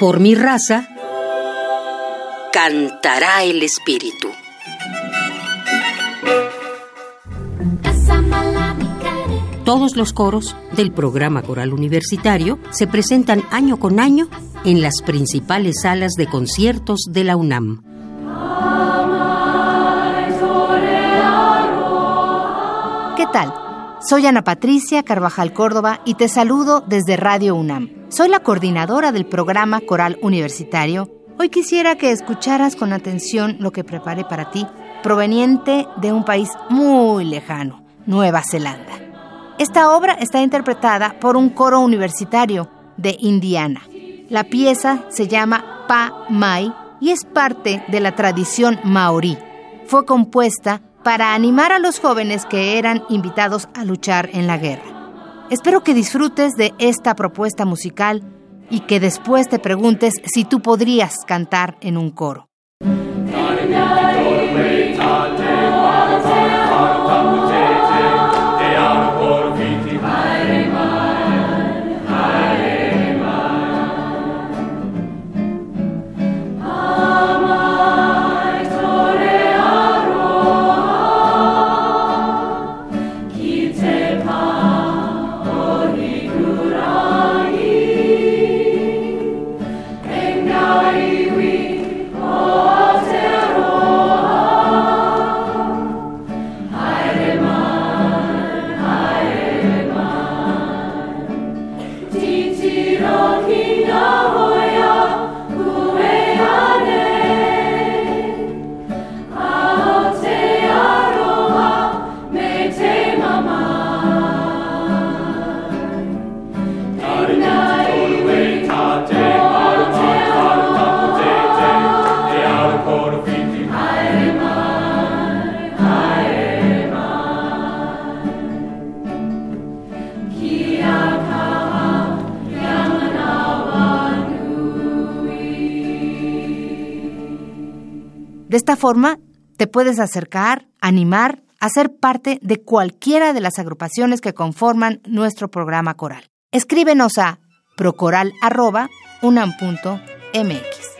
Por mi raza cantará el espíritu. Todos los coros del programa coral universitario se presentan año con año en las principales salas de conciertos de la UNAM. ¿Qué tal? Soy Ana Patricia Carvajal Córdoba y te saludo desde Radio UNAM. Soy la coordinadora del programa Coral Universitario. Hoy quisiera que escucharas con atención lo que preparé para ti, proveniente de un país muy lejano, Nueva Zelanda. Esta obra está interpretada por un coro universitario de Indiana. La pieza se llama Pa Mai y es parte de la tradición maorí. Fue compuesta para animar a los jóvenes que eran invitados a luchar en la guerra. Espero que disfrutes de esta propuesta musical y que después te preguntes si tú podrías cantar en un coro. De esta forma, te puedes acercar, animar, hacer parte de cualquiera de las agrupaciones que conforman nuestro programa coral. Escríbenos a procoral.unam.mx.